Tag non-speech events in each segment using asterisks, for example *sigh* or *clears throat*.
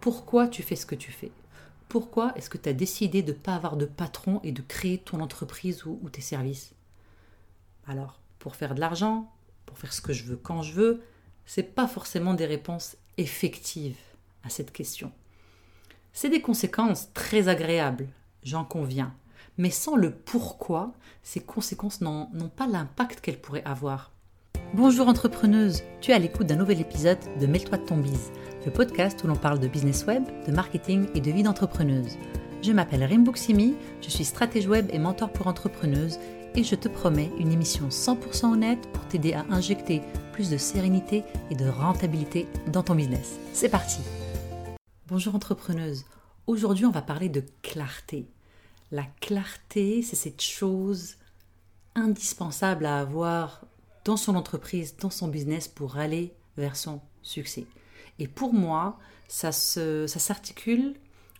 pourquoi tu fais ce que tu fais? Pourquoi est-ce que tu as décidé de ne pas avoir de patron et de créer ton entreprise ou, tes services? Alors, pour faire de l'argent, pour faire ce que je veux quand je veux, c'est pas forcément des réponses effectives à cette question. C'est des conséquences très agréables, j'en conviens, mais sans le pourquoi, ces conséquences n'ont pas l'impact qu'elles pourraient avoir. Bonjour entrepreneuse, tu es à l'écoute d'un nouvel épisode de Mêle-toi de ton bise, le podcast où l'on parle de business web, de marketing et de vie d'entrepreneuse. Je m'appelle Rimbuksimi, je suis stratège web et mentor pour entrepreneuses et je te promets une émission 100% honnête pour t'aider à injecter plus de sérénité et de rentabilité dans ton business. C'est parti Bonjour entrepreneuse, aujourd'hui on va parler de clarté. La clarté, c'est cette chose indispensable à avoir dans son entreprise, dans son business pour aller vers son succès. Et pour moi, ça, s'articule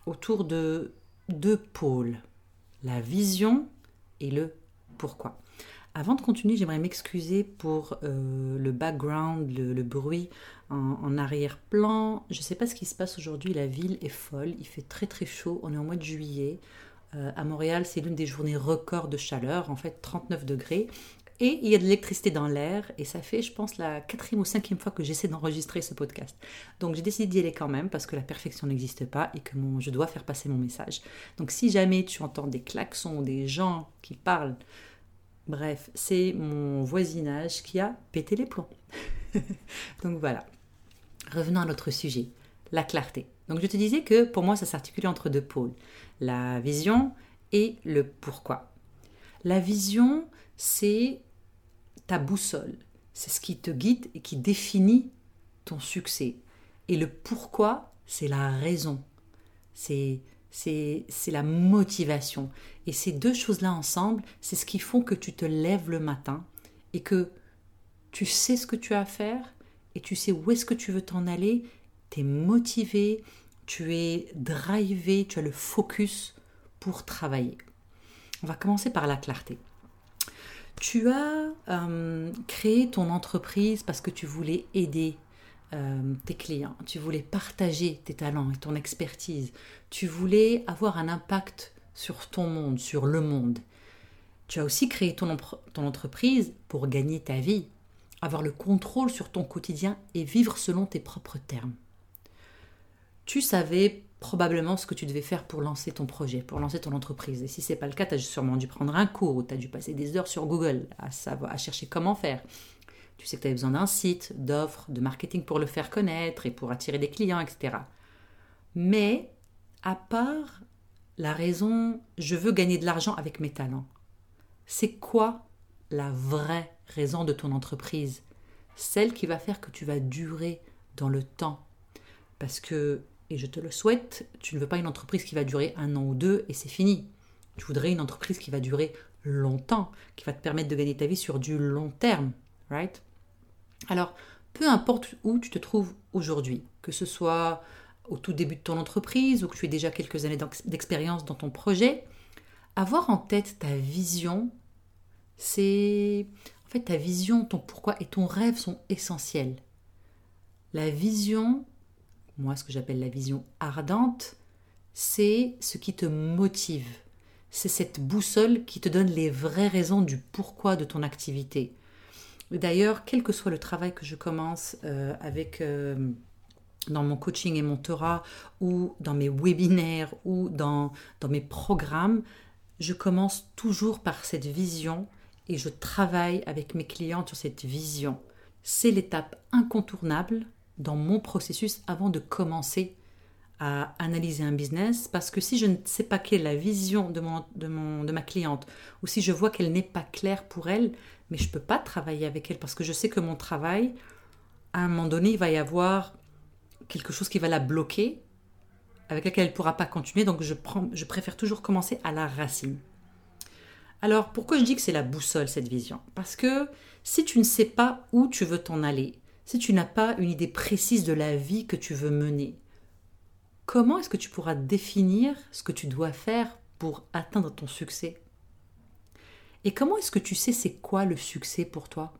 autour de deux pôles, la vision et le pourquoi. Avant de continuer, j'aimerais m'excuser pour euh, le background, le, bruit en, arrière-plan. Je ne sais pas ce qui se passe aujourd'hui, la ville est folle, il fait très très chaud, on est au mois de juillet. Euh, à Montréal, c'est l'une des journées records de chaleur, en fait 39 degrés. Et il y a de l'électricité dans l'air, et ça fait, je pense, la quatrième ou cinquième fois que j'essaie d'enregistrer ce podcast. Donc j'ai décidé d'y aller quand même, parce que la perfection n'existe pas et que je dois faire passer mon message. Donc si jamais tu entends des klaxons des gens qui parlent, bref, c'est mon voisinage qui a pété les plombs. *laughs* Donc voilà. Revenons à notre sujet, la clarté. Donc je te disais que pour moi ça s'articule entre deux pôles, la vision et le pourquoi. La vision, c'est ta boussole. C'est ce qui te guide et qui définit ton succès. Et le pourquoi, c'est la raison. C'est c'est la motivation. Et ces deux choses-là ensemble, c'est ce qui font que tu te lèves le matin et que tu sais ce que tu as à faire et tu sais où est-ce que tu veux t'en aller. Tu es motivé, tu es drivé, tu as le focus pour travailler. On va commencer par la clarté. Tu as euh, créé ton entreprise parce que tu voulais aider euh, tes clients, tu voulais partager tes talents et ton expertise, tu voulais avoir un impact sur ton monde, sur le monde. Tu as aussi créé ton, ton entreprise pour gagner ta vie, avoir le contrôle sur ton quotidien et vivre selon tes propres termes. Tu savais probablement ce que tu devais faire pour lancer ton projet, pour lancer ton entreprise. Et si ce n'est pas le cas, tu as sûrement dû prendre un cours ou tu as dû passer des heures sur Google à, savoir, à chercher comment faire. Tu sais que tu as besoin d'un site, d'offres, de marketing pour le faire connaître et pour attirer des clients, etc. Mais, à part la raison je veux gagner de l'argent avec mes talents, c'est quoi la vraie raison de ton entreprise? Celle qui va faire que tu vas durer dans le temps. Parce que et je te le souhaite, tu ne veux pas une entreprise qui va durer un an ou deux et c'est fini. Tu voudrais une entreprise qui va durer longtemps, qui va te permettre de gagner ta vie sur du long terme, right? Alors, peu importe où tu te trouves aujourd'hui, que ce soit au tout début de ton entreprise ou que tu aies déjà quelques années d'expérience dans ton projet, avoir en tête ta vision, c'est en fait ta vision, ton pourquoi et ton rêve sont essentiels. La vision, moi ce que j'appelle la vision ardente, c'est ce qui te motive. C'est cette boussole qui te donne les vraies raisons du pourquoi de ton activité. D'ailleurs, quel que soit le travail que je commence euh, avec euh, dans mon coaching et mon Torah ou dans mes webinaires ou dans, dans mes programmes, je commence toujours par cette vision et je travaille avec mes clients sur cette vision. C'est l'étape incontournable dans mon processus avant de commencer à analyser un business parce que si je ne sais pas quelle est la vision de, mon, de, ma cliente ou si je vois qu'elle n'est pas claire pour elle, mais je ne peux pas travailler avec elle parce que je sais que mon travail, à un moment donné, il va y avoir quelque chose qui va la bloquer, avec laquelle elle ne pourra pas continuer. Donc je, prends, je préfère toujours commencer à la racine. Alors pourquoi je dis que c'est la boussole cette vision? Parce que si tu ne sais pas où tu veux t'en aller, si tu n'as pas une idée précise de la vie que tu veux mener, comment est-ce que tu pourras définir ce que tu dois faire pour atteindre ton succès? Et comment est-ce que tu sais c'est quoi le succès pour toi?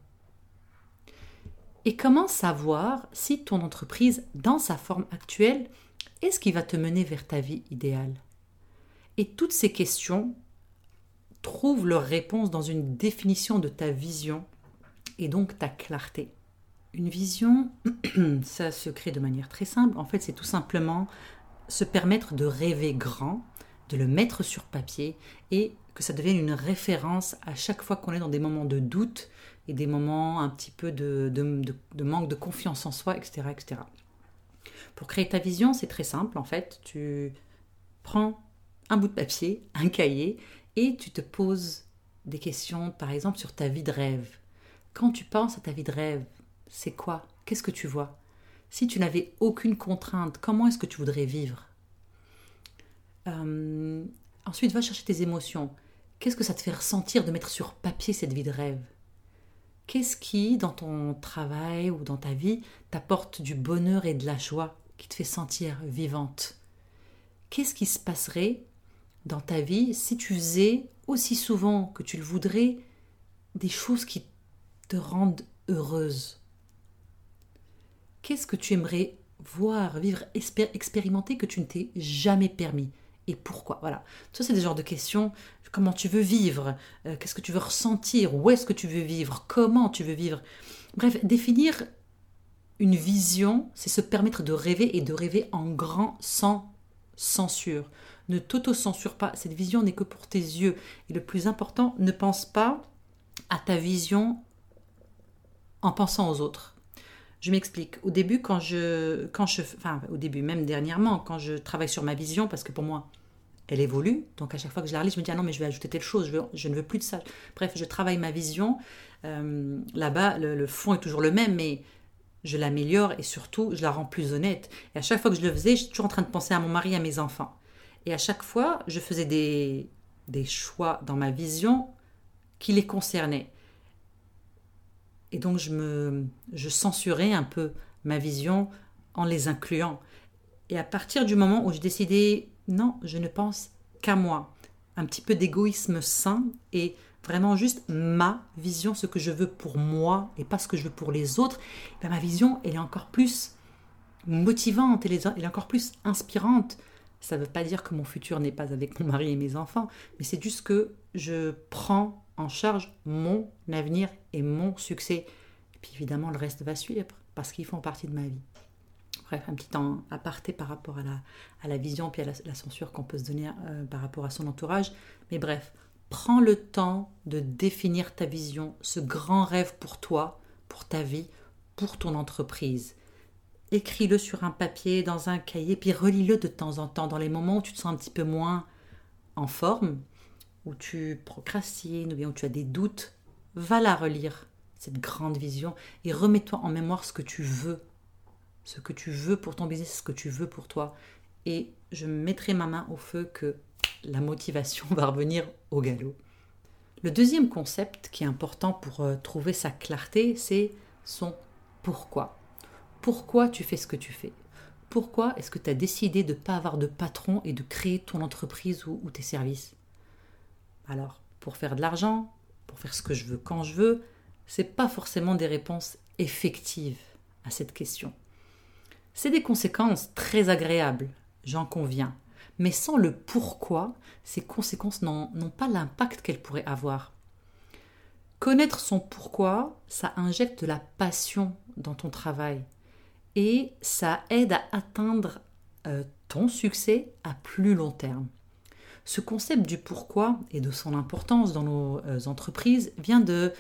Et comment savoir si ton entreprise, dans sa forme actuelle, est-ce qui va te mener vers ta vie idéale? Et toutes ces questions trouvent leur réponse dans une définition de ta vision et donc ta clarté. Une vision, *clears throat* ça se crée de manière très simple. En fait, c'est tout simplement se permettre de rêver grand, de le mettre sur papier et que ça devienne une référence à chaque fois qu'on est dans des moments de doute et des moments un petit peu de, manque de confiance en soi, etc., etc. Pour créer ta vision, c'est très simple en fait. Tu prends un bout de papier, *laughs* un cahier, et tu te poses des questions, par exemple, sur ta vie de rêve. Quand tu penses à ta vie de rêve, c'est quoi? Qu'est-ce que tu vois? Si tu n'avais aucune contrainte, comment est-ce que tu voudrais vivre? Euh, Ensuite, va chercher tes émotions. Qu'est-ce que ça te fait ressentir de mettre sur papier cette vie de rêve? Qu'est-ce qui, dans ton travail ou dans ta vie, t'apporte du bonheur et de la joie, qui te fait sentir vivante? Qu'est-ce qui se passerait dans ta vie si tu faisais aussi souvent que tu le voudrais des choses qui te rendent heureuse? Qu'est-ce que tu aimerais voir, vivre, expérimenter que tu ne t'es jamais permis? Et pourquoi? Voilà. Ça, c'est des genres de questions. Comment tu veux vivre? Euh, Qu'est-ce que tu veux ressentir? Où est-ce que tu veux vivre? Comment tu veux vivre? Bref, définir une vision, c'est se permettre de rêver et de rêver en grand sans censure. Ne t'auto-censure pas. Cette vision n'est que pour tes yeux. Et le plus important, ne pense pas à ta vision en pensant aux autres. Je m'explique. Au début, quand je, quand je, enfin, au début, même dernièrement, quand je travaille sur ma vision, parce que pour moi, elle évolue. Donc à chaque fois que je la relis, je me dis ah non mais je vais ajouter telle chose, je, ne veux plus de ça. Bref, je travaille ma vision. Euh, là-bas, le, fond est toujours le même, mais je l'améliore et surtout je la rends plus honnête. Et à chaque fois que je le faisais, j'étais toujours en train de penser à mon mari, à mes enfants. Et à chaque fois, je faisais des, des choix dans ma vision qui les concernaient. Et donc je me je censurais un peu ma vision en les incluant. Et à partir du moment où j'ai décidé non, je ne pense qu'à moi, un petit peu d'égoïsme sain et vraiment juste ma vision, ce que je veux pour moi et pas ce que je veux pour les autres, ben ma vision elle est encore plus motivante, elle est, encore plus inspirante. Ça ne veut pas dire que mon futur n'est pas avec mon mari et mes enfants, mais c'est juste que je prends en charge mon avenir et mon succès. Et puis évidemment, le reste va suivre parce qu'ils font partie de ma vie. Bref, un petit temps aparté par rapport à la, à la vision puis à la, censure qu'on peut se donner euh, par rapport à son entourage. Mais bref, prends le temps de définir ta vision, ce grand rêve pour toi, pour ta vie, pour ton entreprise. Écris-le sur un papier, dans un cahier, puis relis-le de temps en temps, dans les moments où tu te sens un petit peu moins en forme, où tu procrastines ou bien où tu as des doutes, va la relire, cette grande vision, et remets-toi en mémoire ce que tu veux, ce que tu veux pour ton business, ce que tu veux pour toi. Et je mettrai ma main au feu que la motivation *laughs* va revenir au galop. Le deuxième concept qui est important pour euh, trouver sa clarté, c'est son pourquoi. Pourquoi tu fais ce que tu fais? Pourquoi est-ce que tu as décidé de ne pas avoir de patron et de créer ton entreprise ou tes services? Alors, pour faire de l'argent, pour faire ce que je veux quand je veux, c'est pas forcément des réponses effectives à cette question. C'est des conséquences très agréables, j'en conviens, mais sans le pourquoi, ces conséquences n'ont pas l'impact qu'elles pourraient avoir. Connaître son pourquoi, ça injecte de la passion dans ton travail et ça aide à atteindre euh, ton succès à plus long terme. Ce concept du pourquoi et de son importance dans nos euh, entreprises vient de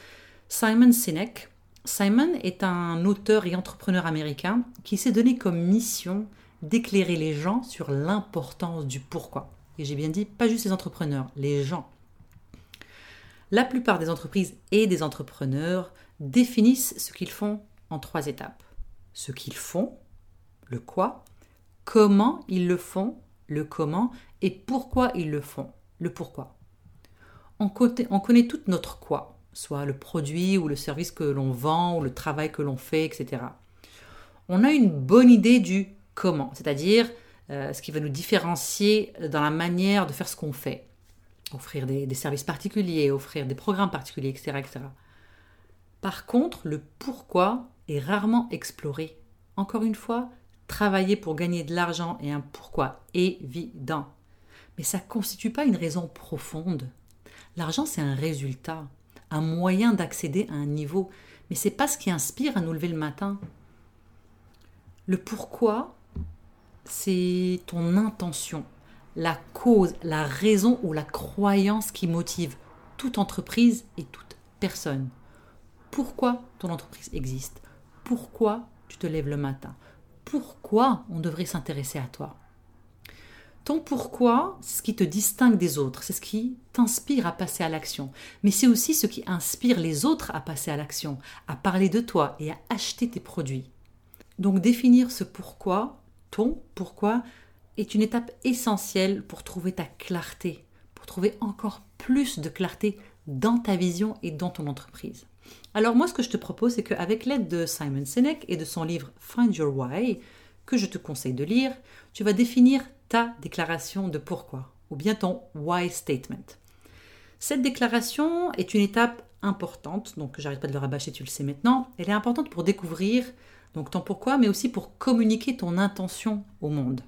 Simon Sinek. Simon est un auteur et entrepreneur américain qui s'est donné comme mission d'éclairer les gens sur l'importance du pourquoi. Et j'ai bien dit, pas juste les entrepreneurs, les gens. La plupart des entreprises et des entrepreneurs définissent ce qu'ils font en trois étapes. Ce qu'ils font, le quoi, comment ils le font le comment et pourquoi ils le font, le pourquoi? On connaît, tout notre quoi, soit le produit ou le service que l'on vend ou le travail que l'on fait, etc. On a une bonne idée du comment, c'est-à-dire euh, ce qui va nous différencier dans la manière de faire ce qu'on fait. Offrir des, des, services particuliers, offrir des programmes particuliers, etc., etc. Par contre, le pourquoi est rarement exploré. Encore une fois, travailler pour gagner de l'argent est un pourquoi évident. Mais ça ne constitue pas une raison profonde. L'argent, c'est un résultat, un moyen d'accéder à un niveau, mais c'est pas ce qui inspire à nous lever le matin. Le pourquoi, c'est ton intention, la cause, la raison ou la croyance qui motive toute entreprise et toute personne. Pourquoi ton entreprise existe? Pourquoi tu te lèves le matin? Pourquoi on devrait s'intéresser à toi? Ton pourquoi, c'est ce qui te distingue des autres, c'est ce qui t'inspire à passer à l'action, mais c'est aussi ce qui inspire les autres à passer à l'action, à parler de toi et à acheter tes produits. Donc définir ce pourquoi, ton pourquoi, est une étape essentielle pour trouver ta clarté, pour trouver encore plus de clarté dans ta vision et dans ton entreprise. Alors moi, ce que je te propose, c'est qu'avec l'aide de Simon Sinek et de son livre Find Your Why, que je te conseille de lire, tu vas définir ta déclaration de pourquoi, ou bien ton why statement. Cette déclaration est une étape importante, donc j'arrête pas de le rabâcher, tu le sais maintenant. Elle est importante pour découvrir donc ton pourquoi, mais aussi pour communiquer ton intention au monde.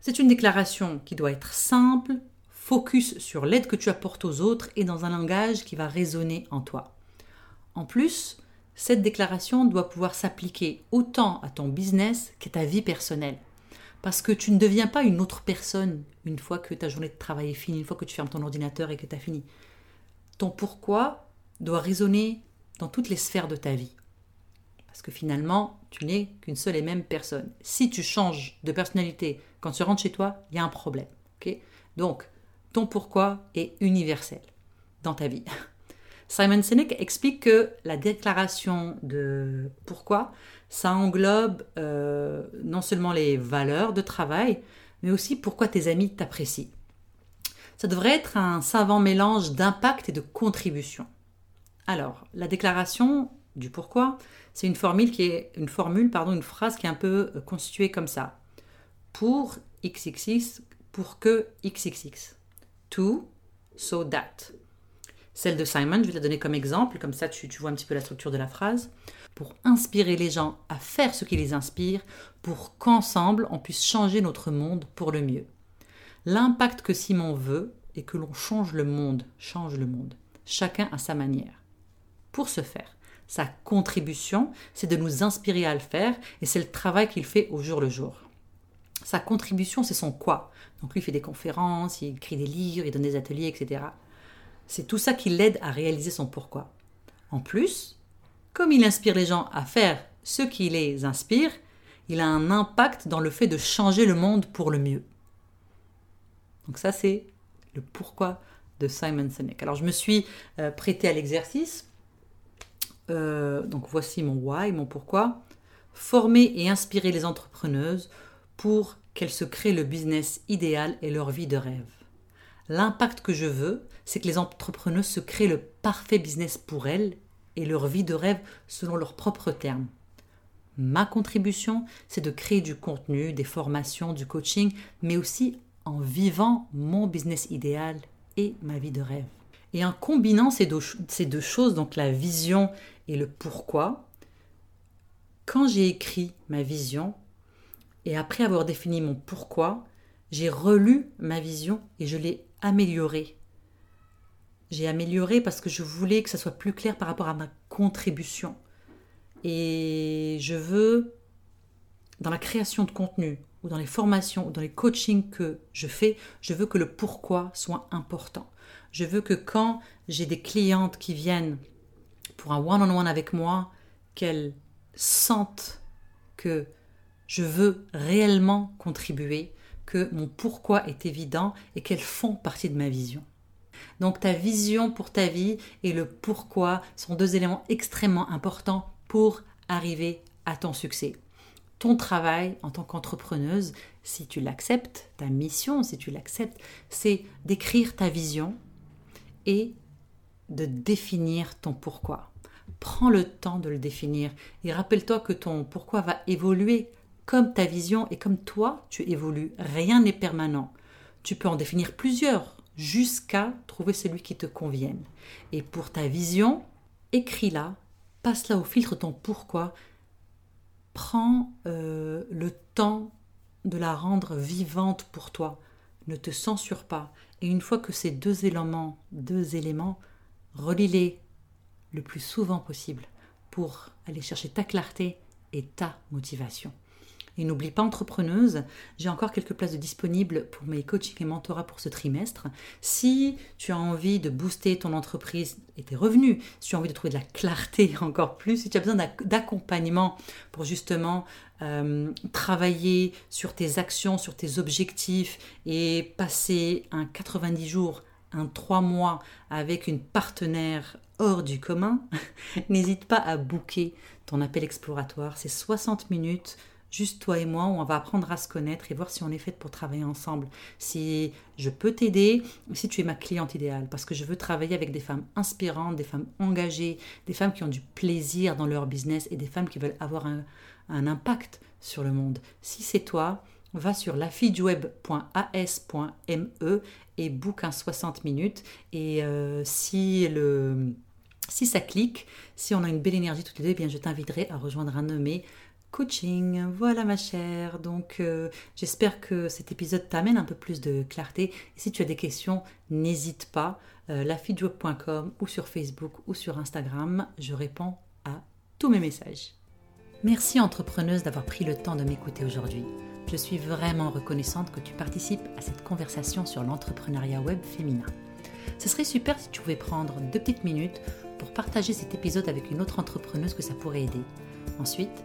C'est une déclaration qui doit être simple, focus sur l'aide que tu apportes aux autres et dans un langage qui va résonner en toi. En plus, cette déclaration doit pouvoir s'appliquer autant à ton business qu'à ta vie personnelle. Parce que tu ne deviens pas une autre personne une fois que ta journée de travail est finie, une fois que tu fermes ton ordinateur et que tu as fini. Ton pourquoi doit résonner dans toutes les sphères de ta vie. Parce que finalement, tu n'es qu'une seule et même personne. Si tu changes de personnalité quand tu rentres chez toi, il y a un problème. Donc, ton pourquoi est universel dans ta vie. *laughs* Simon Sinek explique que la déclaration de pourquoi ça englobe euh, non seulement les valeurs de travail, mais aussi pourquoi tes amis t'apprécient. Ça devrait être un savant mélange d'impact et de contribution. Alors, la déclaration du pourquoi, c'est une formule qui est une phrase qui est un peu euh, constituée comme ça. Pour XXX, pour que XXX. To, so that. Celle de Simon, je vais la donner comme exemple, comme ça tu vois un petit peu la structure de la phrase pour inspirer les gens à faire ce qui les inspire, pour qu'ensemble on puisse changer notre monde pour le mieux. L'impact que Simon veut est que l'on change le monde, change le monde, chacun à sa manière. Pour ce faire, sa contribution, c'est de nous inspirer à le faire et c'est le travail qu'il fait au jour le jour. Sa contribution, c'est son quoi. Donc lui, il fait des conférences, il écrit des livres, il donne des ateliers, etc. C'est tout ça qui l'aide à réaliser son pourquoi. En plus, comme il inspire les gens à faire ce qui les inspire, il a un impact dans le fait de changer le monde pour le mieux. Donc ça, c'est le pourquoi de Simon Sinek. Alors je me suis euh, prêté à l'exercice. Euh, donc voici mon why, mon pourquoi. Former et inspirer les entrepreneuses pour qu'elles se créent le business idéal et leur vie de rêve. L'impact que je veux, c'est que les entrepreneuses se créent le parfait business pour elles et leur vie de rêve selon leurs propres termes. Ma contribution, c'est de créer du contenu, des formations, du coaching, mais aussi en vivant mon business idéal et ma vie de rêve. Et en combinant ces deux, ces deux choses, donc la vision et le pourquoi, quand j'ai écrit ma vision, et après avoir défini mon pourquoi, j'ai relu ma vision et je l'ai améliorée j'ai amélioré parce que je voulais que ça soit plus clair par rapport à ma contribution. Et je veux, dans la création de contenu, ou dans les formations, ou dans les coachings que je fais, je veux que le pourquoi soit important. Je veux que quand j'ai des clientes qui viennent pour un one -on -one avec moi, qu'elles sentent que je veux réellement contribuer, que mon pourquoi est évident et qu'elles font partie de ma vision. Donc ta vision pour ta vie et le pourquoi sont deux éléments extrêmement importants pour arriver à ton succès. Ton travail en tant qu'entrepreneuse, si tu l'acceptes, ta mission, si tu l'acceptes, c'est d'écrire ta vision et de définir ton pourquoi. Prends le temps de le définir et rappelle-toi que ton pourquoi va évoluer comme ta vision et comme toi tu évolues. Rien n'est permanent. Tu peux en définir plusieurs jusqu'à trouver celui qui te convienne. Et pour ta vision, écris-la, passe-la au filtre ton pourquoi, Prends euh, le temps de la rendre vivante pour toi. Ne te censure pas. Et une fois que ces deux éléments, deux éléments, relis-les le plus souvent possible pour aller chercher ta clarté et ta motivation. Et n'oublie pas, entrepreneuse, j'ai encore quelques places disponibles pour mes coachings et mentorats pour ce trimestre. Si tu as envie de booster ton entreprise et tes revenus, si tu as envie de trouver de la clarté *laughs* encore plus, si tu as besoin d'accompagnement pour justement euh, travailler sur tes actions, sur tes objectifs et passer un 90 jours, un 3 mois avec une partenaire hors du commun, *laughs* n'hésite pas à booker ton appel exploratoire. C'est 60 minutes juste toi et moi, on va apprendre à se connaître et voir si on est fait pour travailler ensemble. Si je peux t'aider, si tu es ma cliente idéale, parce que je veux travailler avec des femmes inspirantes, des femmes engagées, des femmes qui ont du plaisir dans leur business et des femmes qui veulent avoir un, impact sur le monde. Si c'est toi, va sur lafideweb.as.me et book un 60 minutes. Et euh, si le si ça clique, si on a une belle énergie toutes les deux, eh bien je t'inviterai à rejoindre un nommé coaching. Voilà ma chère. Donc euh, j'espère que cet épisode t'amène un peu plus de clarté. Si tu as des questions, n'hésite pas. Euh, ou sur Facebook ou sur Instagram, je réponds à tous mes messages. Merci entrepreneuse d'avoir pris le temps de m'écouter aujourd'hui. Je suis vraiment reconnaissante que tu participes à cette conversation sur l'entrepreneuriat web féminin. Ce serait super si tu pouvais prendre deux petites minutes pour partager cet épisode avec une autre entrepreneuse que ça pourrait aider. Ensuite,